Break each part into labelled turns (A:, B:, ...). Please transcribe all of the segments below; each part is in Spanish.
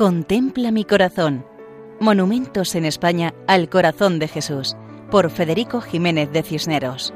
A: Contempla mi corazón. Monumentos en España al corazón de Jesús, por Federico Jiménez de Cisneros.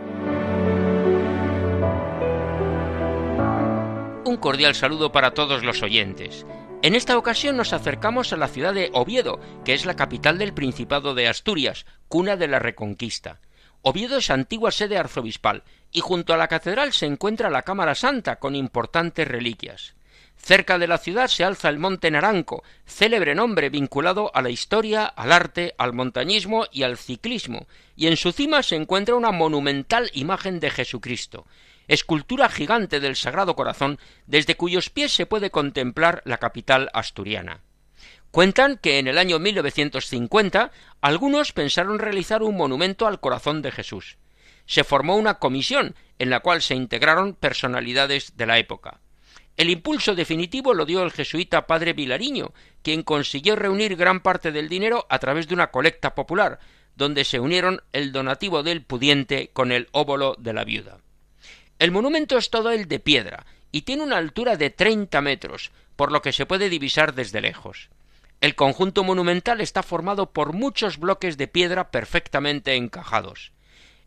B: Un cordial saludo para todos los oyentes. En esta ocasión nos acercamos a la ciudad de Oviedo, que es la capital del Principado de Asturias, cuna de la Reconquista. Oviedo es antigua sede arzobispal, y junto a la catedral se encuentra la Cámara Santa con importantes reliquias. Cerca de la ciudad se alza el Monte Naranco, célebre nombre vinculado a la historia, al arte, al montañismo y al ciclismo, y en su cima se encuentra una monumental imagen de Jesucristo, escultura gigante del Sagrado Corazón, desde cuyos pies se puede contemplar la capital asturiana. Cuentan que en el año 1950 algunos pensaron realizar un monumento al corazón de Jesús. Se formó una comisión en la cual se integraron personalidades de la época. El impulso definitivo lo dio el jesuita padre Vilariño, quien consiguió reunir gran parte del dinero a través de una colecta popular, donde se unieron el donativo del pudiente con el óbolo de la viuda. El monumento es todo el de piedra y tiene una altura de treinta metros, por lo que se puede divisar desde lejos. El conjunto monumental está formado por muchos bloques de piedra perfectamente encajados.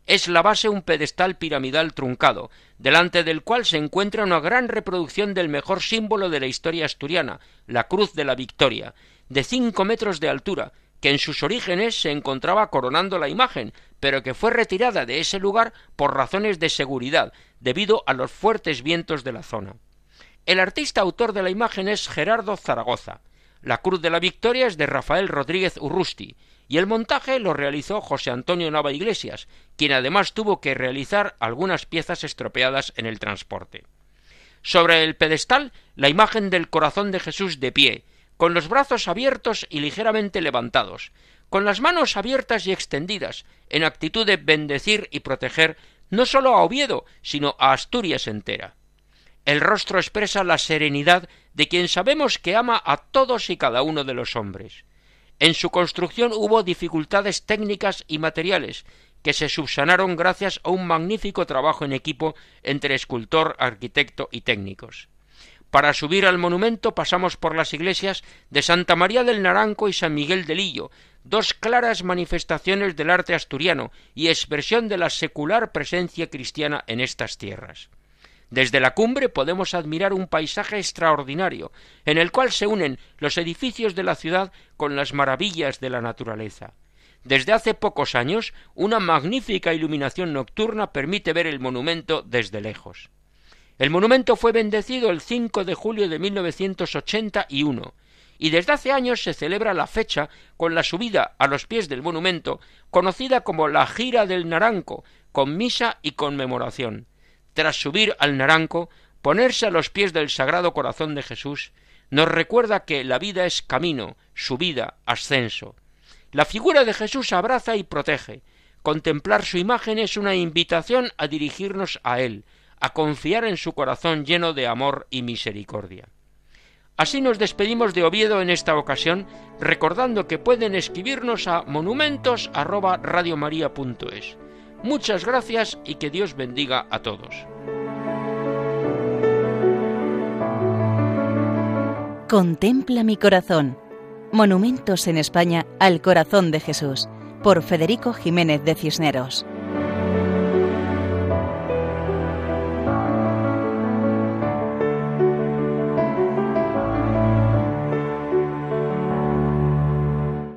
B: Es la base un pedestal piramidal truncado, delante del cual se encuentra una gran reproducción del mejor símbolo de la historia asturiana, la Cruz de la Victoria, de cinco metros de altura, que en sus orígenes se encontraba coronando la imagen, pero que fue retirada de ese lugar por razones de seguridad, debido a los fuertes vientos de la zona. El artista autor de la imagen es Gerardo Zaragoza. La Cruz de la Victoria es de Rafael Rodríguez Urrusti, y el montaje lo realizó José Antonio Nava Iglesias, quien además tuvo que realizar algunas piezas estropeadas en el transporte. Sobre el pedestal, la imagen del corazón de Jesús de pie, con los brazos abiertos y ligeramente levantados, con las manos abiertas y extendidas, en actitud de bendecir y proteger no sólo a Oviedo, sino a Asturias entera. El rostro expresa la serenidad de quien sabemos que ama a todos y cada uno de los hombres. En su construcción hubo dificultades técnicas y materiales que se subsanaron gracias a un magnífico trabajo en equipo entre escultor, arquitecto y técnicos. Para subir al monumento pasamos por las iglesias de Santa María del Naranco y San Miguel de Lillo, dos claras manifestaciones del arte asturiano y expresión de la secular presencia cristiana en estas tierras. Desde la cumbre podemos admirar un paisaje extraordinario, en el cual se unen los edificios de la ciudad con las maravillas de la naturaleza. Desde hace pocos años, una magnífica iluminación nocturna permite ver el monumento desde lejos. El monumento fue bendecido el 5 de julio de 1981 y desde hace años se celebra la fecha con la subida a los pies del monumento, conocida como la Gira del Naranco, con misa y conmemoración tras subir al naranco, ponerse a los pies del Sagrado Corazón de Jesús, nos recuerda que la vida es camino, subida, ascenso. La figura de Jesús abraza y protege. Contemplar su imagen es una invitación a dirigirnos a Él, a confiar en su corazón lleno de amor y misericordia. Así nos despedimos de Oviedo en esta ocasión, recordando que pueden escribirnos a monumentos@radiomaria.es. Muchas gracias y que Dios bendiga a todos.
A: Contempla mi corazón. Monumentos en España al corazón de Jesús, por Federico Jiménez de Cisneros.